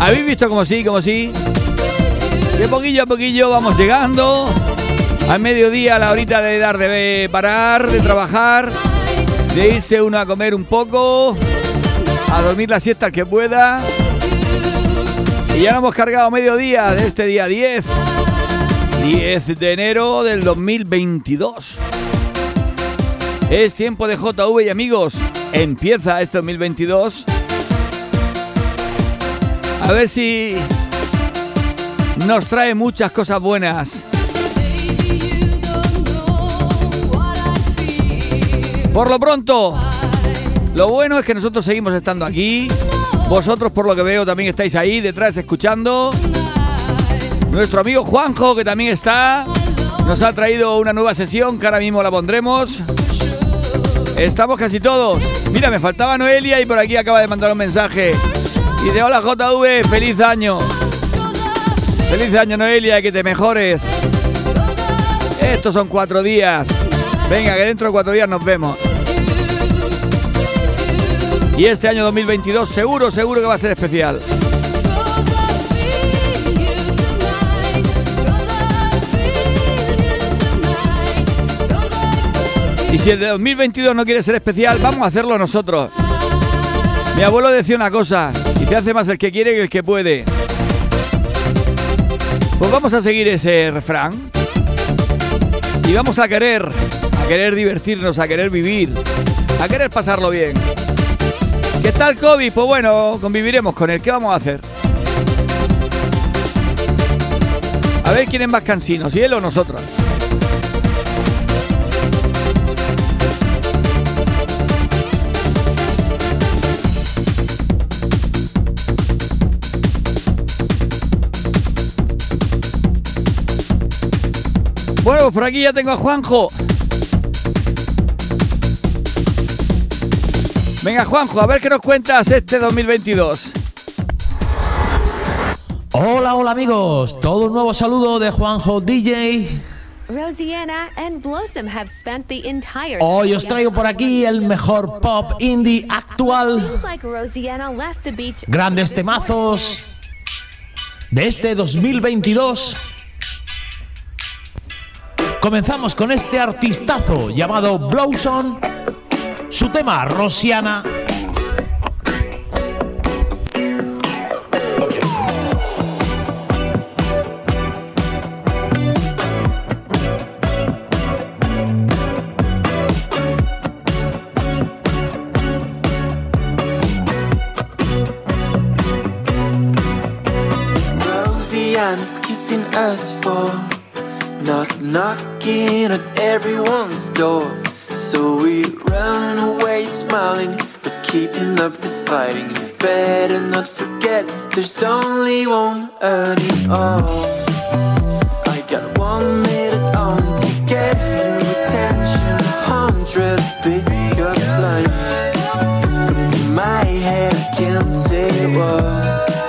¿Habéis visto como sí, como sí? De poquillo a poquillo vamos llegando. Al mediodía, a la horita de dar de parar, de trabajar, de irse uno a comer un poco, a dormir la siesta que pueda. Ya lo hemos cargado mediodía de este día 10. 10 de enero del 2022. Es tiempo de JV y amigos. Empieza este 2022. A ver si nos trae muchas cosas buenas. Por lo pronto, lo bueno es que nosotros seguimos estando aquí. Vosotros, por lo que veo, también estáis ahí detrás escuchando. Nuestro amigo Juanjo, que también está, nos ha traído una nueva sesión que ahora mismo la pondremos. Estamos casi todos. Mira, me faltaba Noelia y por aquí acaba de mandar un mensaje. Y de hola JV, feliz año. Feliz año Noelia, que te mejores. Estos son cuatro días. Venga, que dentro de cuatro días nos vemos. Y este año 2022 seguro, seguro que va a ser especial. Y si el de 2022 no quiere ser especial, vamos a hacerlo nosotros. Mi abuelo decía una cosa, y te hace más el que quiere que el que puede. Pues vamos a seguir ese refrán. Y vamos a querer, a querer divertirnos, a querer vivir, a querer pasarlo bien. ¿Qué tal COVID? Pues bueno, conviviremos con él. ¿Qué vamos a hacer? A ver quién es más cansino, si él o nosotras. Bueno, pues por aquí ya tengo a Juanjo. Venga, Juanjo, a ver qué nos cuentas este 2022. Hola, hola amigos, todo un nuevo saludo de Juanjo DJ. Rosianna and Blossom have spent the entire Hoy os traigo por aquí el mejor pop indie actual, grandes temazos de este 2022. Comenzamos con este artistazo llamado Blossom, su tema Rosiana. Rosianna's kissing us for not knocking at everyone's door. So we run away smiling, but keeping up the fighting. You Better not forget, there's only one earning all. I got one minute on to get attention. A hundred pickup lines. Come to my head, I can't say what.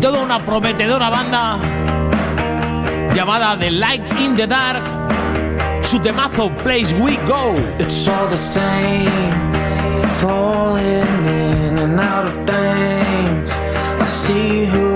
Toda una prometedora banda llamada The Light in the Dark, su temazo Place We Go. It's all the same, falling in and out of things. I see who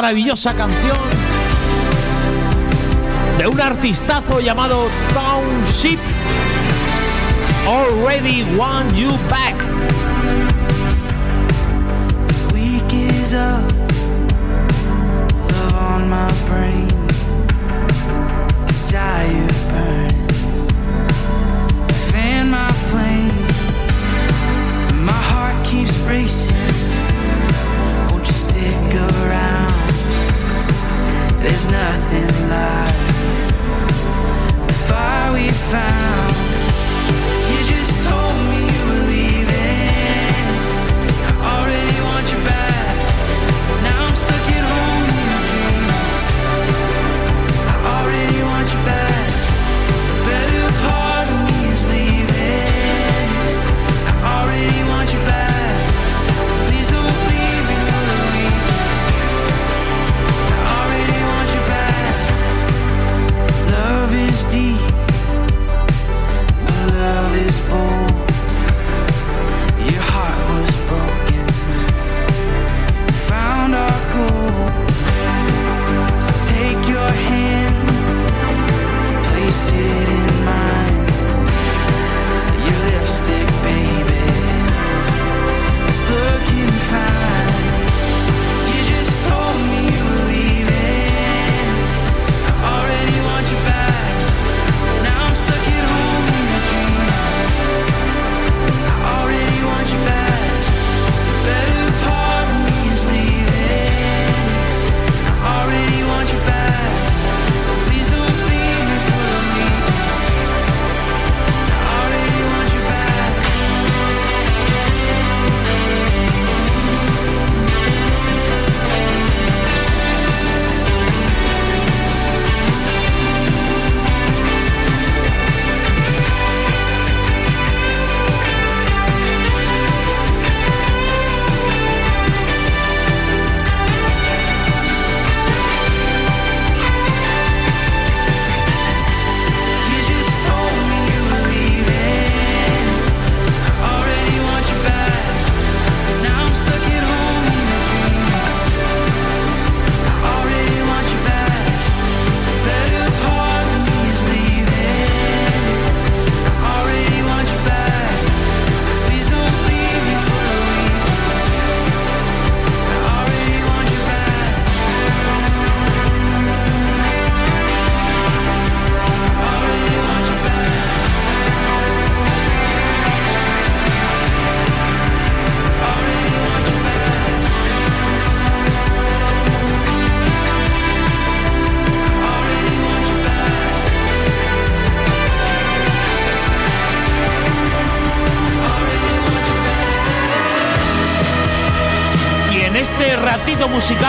maravillosa canción de un artistazo llamado Township. Already Want You Back.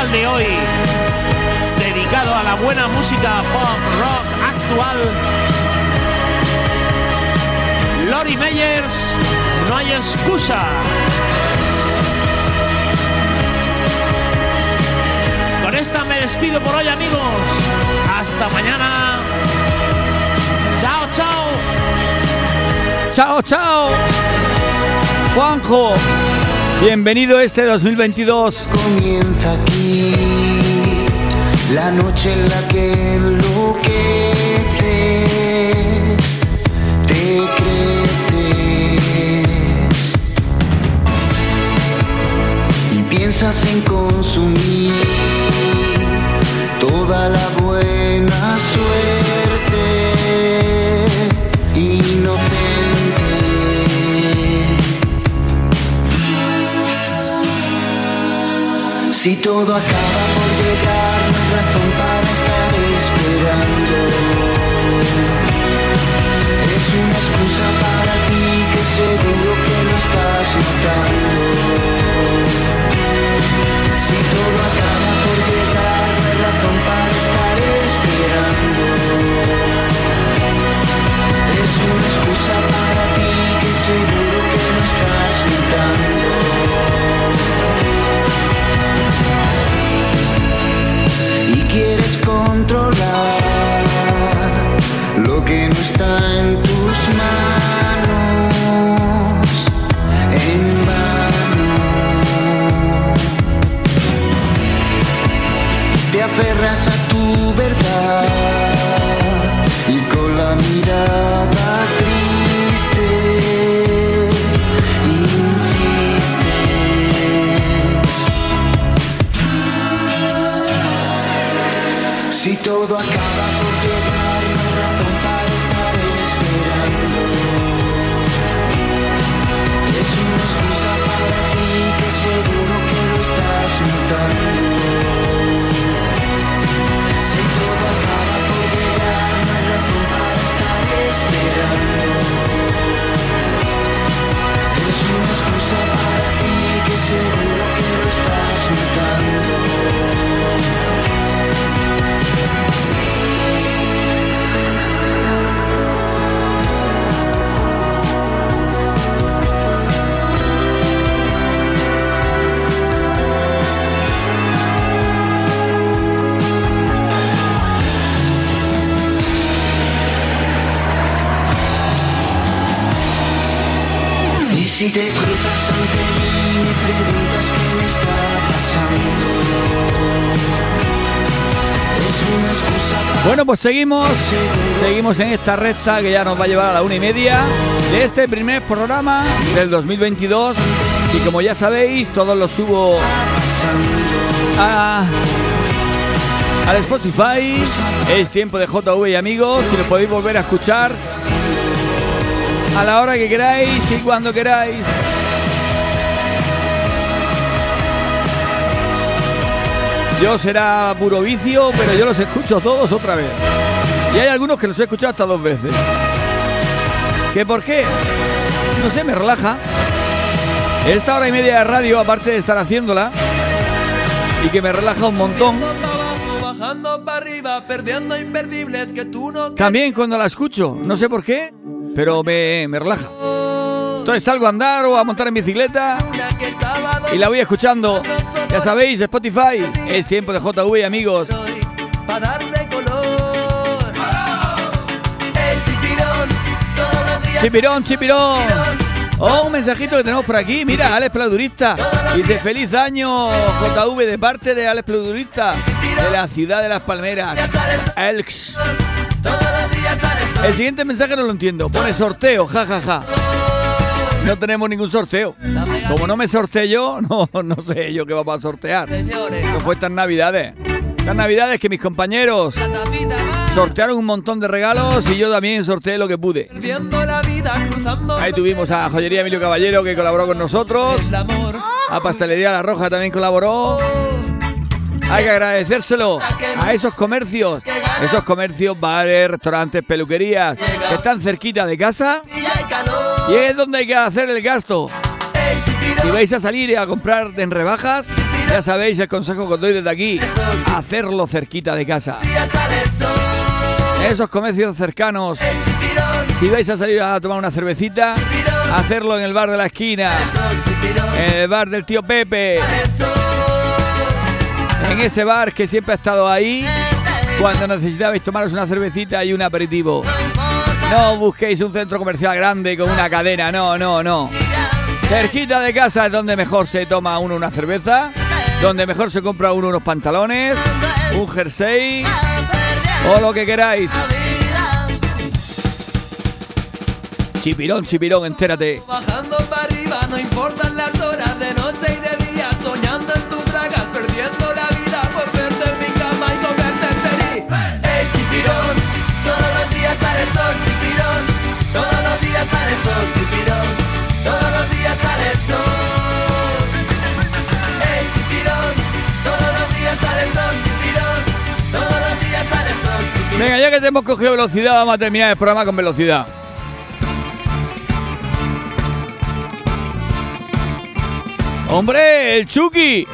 de hoy. Bienvenido este 2022. comienza aquí la noche en la que Si todo acaba pues seguimos, seguimos en esta recta que ya nos va a llevar a la una y media de este primer programa del 2022 y como ya sabéis, todos los subo a, al Spotify. Es tiempo de JV y amigos y lo podéis volver a escuchar a la hora que queráis y cuando queráis. Yo será puro vicio, pero yo los escucho todos otra vez. Y hay algunos que los he escuchado hasta dos veces. ¿Qué por qué? No sé, me relaja. Esta hora y media de radio, aparte de estar haciéndola, y que me relaja un montón, que también cuando la escucho, no sé por qué, pero me, me relaja. Entonces salgo a andar o a montar en bicicleta y la voy escuchando. Ya sabéis, Spotify, es tiempo de JV, amigos. chipirón. Chipirón. Oh, un mensajito que tenemos por aquí. Mira, Alex Plaudurista. Dice feliz año, JV, de parte de Alex Plaudurista, de la ciudad de Las Palmeras. Elx. El siguiente mensaje no lo entiendo. Pone sorteo, jajaja. No tenemos ningún sorteo. Como no me sorteé yo, no, no sé yo qué vamos a sortear. No fue estas navidades. Estas navidades que mis compañeros sortearon un montón de regalos y yo también sorteé lo que pude. Ahí tuvimos a Joyería Emilio Caballero que colaboró con nosotros. A Pastelería La Roja también colaboró. Hay que agradecérselo a esos comercios, esos comercios, bares, restaurantes, peluquerías que están cerquita de casa y es donde hay que hacer el gasto. Si vais a salir a comprar en rebajas, ya sabéis el consejo que os doy desde aquí, hacerlo cerquita de casa. Esos comercios cercanos, si vais a salir a tomar una cervecita, hacerlo en el bar de la esquina, en el bar del tío Pepe, en ese bar que siempre ha estado ahí cuando necesitabais tomaros una cervecita y un aperitivo. No busquéis un centro comercial grande con una cadena, no, no, no. Cerquita de casa es donde mejor se toma uno una cerveza, donde mejor se compra uno unos pantalones, un jersey o lo que queráis. Chipirón, chipirón, entérate. Ya que te hemos cogido velocidad, vamos a terminar el programa con velocidad. ¡Hombre! ¡El Chucky!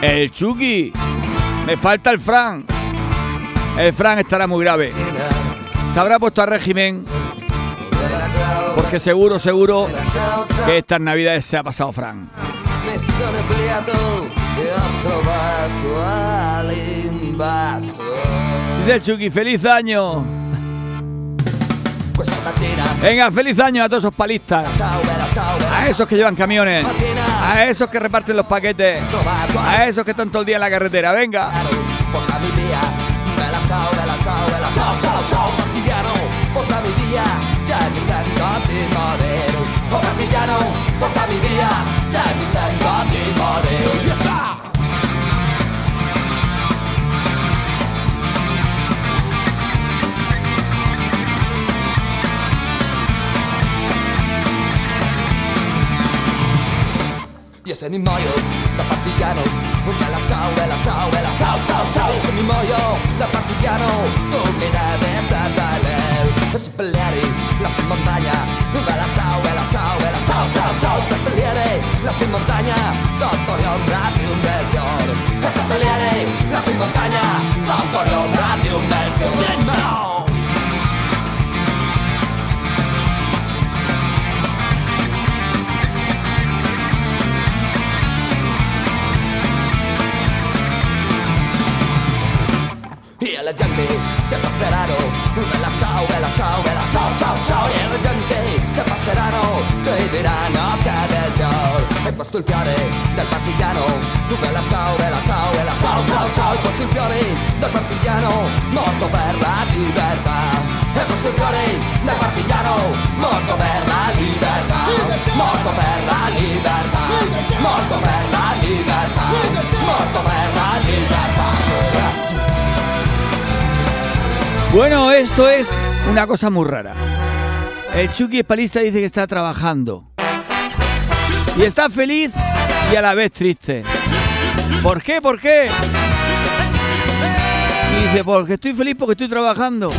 ¡El Chucky! Me falta el Fran. El Fran estará muy grave. Se habrá puesto a régimen. Porque seguro, seguro que estas navidades se ha pasado Fran. Mi Dice el Chucky, feliz año. Venga, feliz año a todos esos palistas. A esos que llevan camiones. A esos que reparten los paquetes. A esos que están todo el día en la carretera. Venga. portami yes se mi muoio da partigiano Bella ciao, bella ciao, bella ciao, ciao, ciao Se mi muoio da partigiano Tu mi devi seppellire E seppellire lassù in montagna. Bella ciao, bella ciao, bella ciao, ciao, ciao Seppellire lassù in montagna. Sotto le ombra di un bel fiore E seppellire lassù in montagna. Sotto le ombra di un bel la gente se passeranno Bella ciao, bella ciao, bella ciao, ciao, ciao E la gente se passeranno E diranno che bel fior E questo il fiore del partigiano. Bella ciao, bella ciao, bella ciao, ciao, ciao E questo il fiore del partigiano. Morto per la libertà E questo il fiore del partigiano. Morto per la libertà Morto per la libertà Morto per la libertà Morto per la libertà Bueno, esto es una cosa muy rara. El Chucky Espalista dice que está trabajando. Y está feliz y a la vez triste. ¿Por qué? ¿Por qué? Y dice, porque estoy feliz porque estoy trabajando.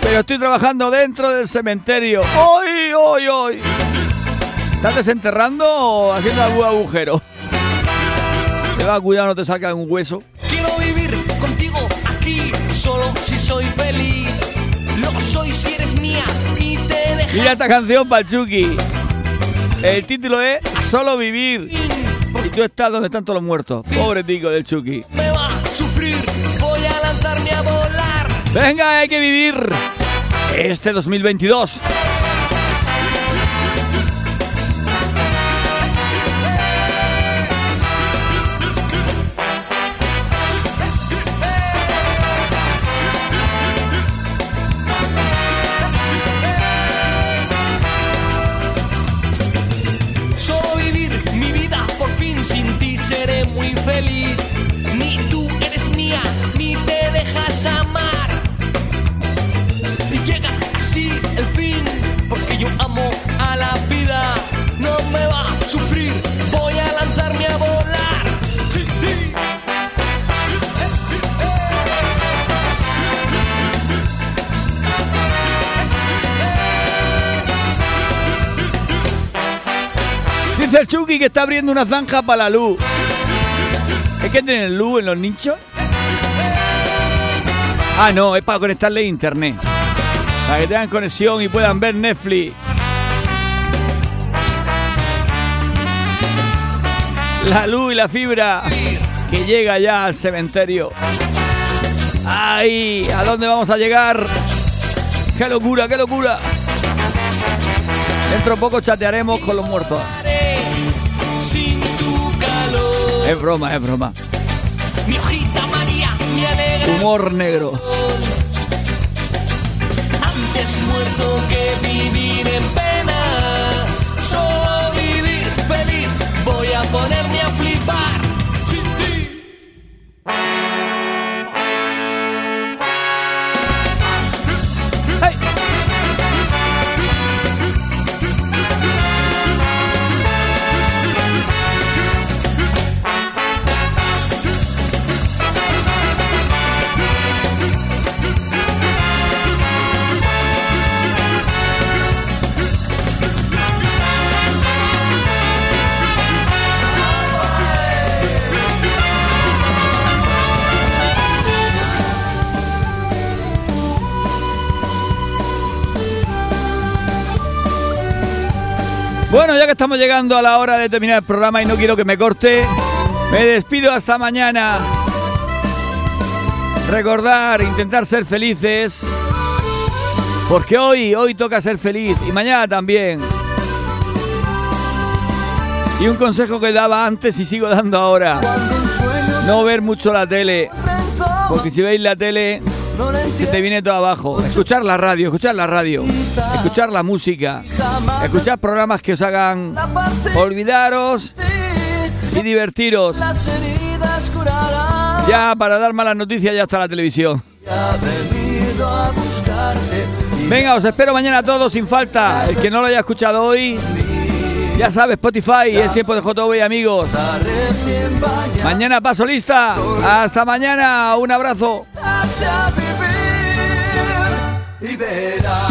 Pero estoy trabajando dentro del cementerio. ¡Hoy, hoy, hoy! ¿Estás desenterrando o haciendo algún agujero? Te va, cuidado, no te salga un hueso. Quiero vivir solo si soy feliz. Lo soy si eres mía y te dejas. Mira esta canción para el Chucky. El título es Solo vivir. Y tú estás donde están todos los muertos. Pobre tico del Chucky. Me va a sufrir, voy a lanzarme a volar. Venga, hay que vivir este 2022. Que está abriendo una zanja para la luz. ¿Es que tienen luz en los nichos? Ah, no, es para conectarle a internet. Para que tengan conexión y puedan ver Netflix. La luz y la fibra que llega ya al cementerio. ¡Ay! ¿A dónde vamos a llegar? ¡Qué locura, qué locura! Dentro de poco chatearemos con los muertos. Es broma, es broma. Mi hojita María me alegra. Humor negro. Antes muerto que Bueno, ya que estamos llegando a la hora de terminar el programa y no quiero que me corte, me despido hasta mañana. Recordar, intentar ser felices. Porque hoy, hoy toca ser feliz y mañana también. Y un consejo que daba antes y sigo dando ahora. No ver mucho la tele. Porque si veis la tele, se te viene todo abajo. Escuchar la radio, escuchar la radio. Escuchar la música. Escuchar programas que os hagan olvidaros y divertiros. Ya para dar malas noticias ya está la televisión. Venga, os espero mañana a todos sin falta. El que no lo haya escuchado hoy, ya sabe, Spotify, es tiempo de JV amigos. Mañana paso lista. Hasta mañana. Un abrazo. Y verás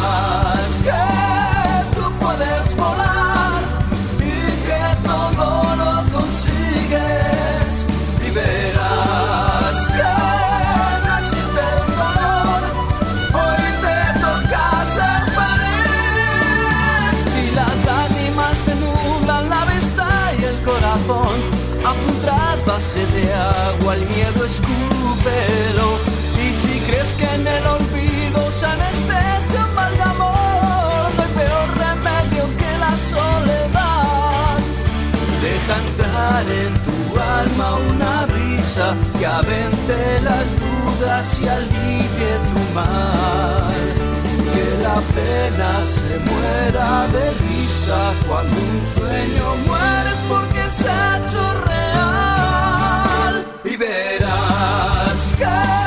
en tu alma una brisa que avente las dudas y alivie tu mal. Que la pena se muera de risa cuando un sueño mueres porque se ha hecho real. Y verás que